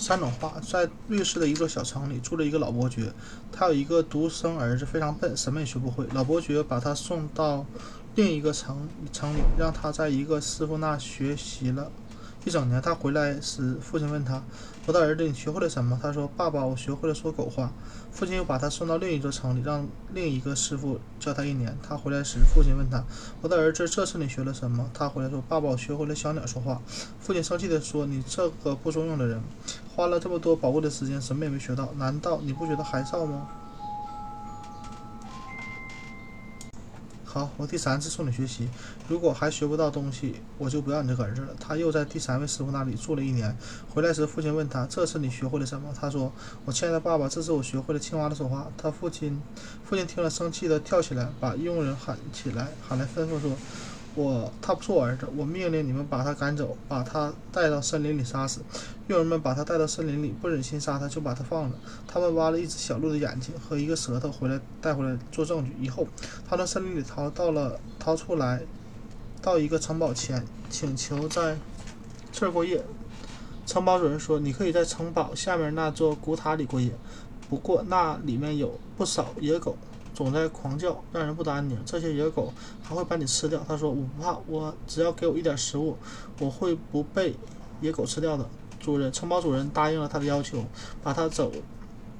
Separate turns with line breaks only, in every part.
三种话，在瑞士的一座小城里住着一个老伯爵，他有一个独生儿子，非常笨，什么也学不会。老伯爵把他送到另一个城城里，让他在一个师傅那学习了一整年。他回来时，父亲问他：“我的儿子，你学会了什么？”他说：“爸爸，我学会了说狗话。”父亲又把他送到另一座城里，让另一个师傅教他一年。他回来时，父亲问他：“我的儿子，这次你学了什么？”他回来说：“爸爸，我学会了小鸟说话。”父亲生气地说：“你这个不中用的人，花了这么多宝贵的时间，什么也没学到，难道你不觉得害臊吗？”好，我第三次送你学习。如果还学不到东西，我就不要你这个儿子了。他又在第三位师傅那里住了一年。回来时，父亲问他：“这次你学会了什么？”他说：“我亲爱的爸爸，这次我学会了青蛙的说话。”他父亲，父亲听了，生气地跳起来，把佣人喊起来，喊来吩咐说。我他不是我儿子，我命令你们把他赶走，把他带到森林里杀死。佣人们把他带到森林里，不忍心杀他，就把他放了。他们挖了一只小鹿的眼睛和一个舌头回来，带回来做证据。以后，他从森林里逃到了，逃出来，到一个城堡前，请求在这儿过夜。城堡主人说：“你可以在城堡下面那座古塔里过夜，不过那里面有不少野狗。”总在狂叫，让人不得安宁。这些野狗还会把你吃掉。他说：“我不怕，我只要给我一点食物，我会不被野狗吃掉的。”主人，城堡主人答应了他的要求，把他走。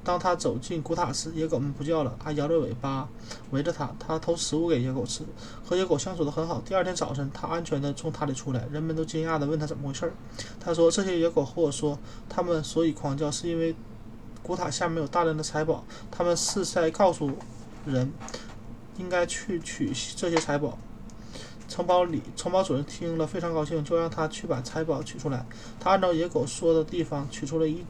当他走进古塔时，野狗们不叫了，还摇着尾巴围着他。他投食物给野狗吃，和野狗相处得很好。第二天早晨，他安全地从塔里出来，人们都惊讶地问他怎么回事。他说：“这些野狗和我说，他们所以狂叫，是因为古塔下面有大量的财宝。他们是在告诉。”人应该去取这些财宝。城堡里，城堡主人听了非常高兴，就让他去把财宝取出来。他按照野狗说的地方取出了一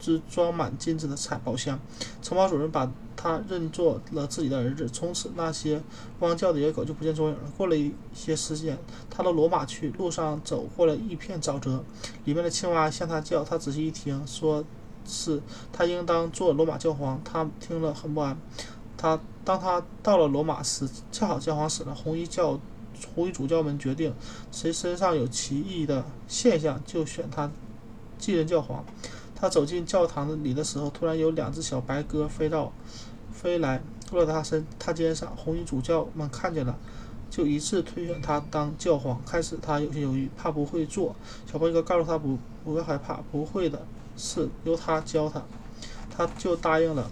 只装满金子的财宝箱。城堡主人把他认作了自己的儿子。从此，那些汪叫的野狗就不见踪影了。过了一些时间，他到罗马去，路上走过了一片沼泽，里面的青蛙向他叫。他仔细一听，说是他应当做罗马教皇。他听了很不安。他当他到了罗马时，恰好教皇死了。红衣教红衣主教们决定，谁身上有奇异的现象，就选他继任教皇。他走进教堂里的时候，突然有两只小白鸽飞到飞来，落在他身他肩上。红衣主教们看见了，就一致推选他当教皇。开始他有些犹豫，怕不会做。小白鸽告诉他不不要害怕，不会的是由他教他，他就答应了。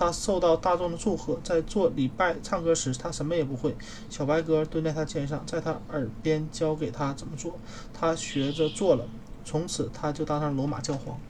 他受到大众的祝贺，在做礼拜、唱歌时，他什么也不会。小白鸽蹲在他肩上，在他耳边教给他怎么做，他学着做了。从此，他就当上罗马教皇。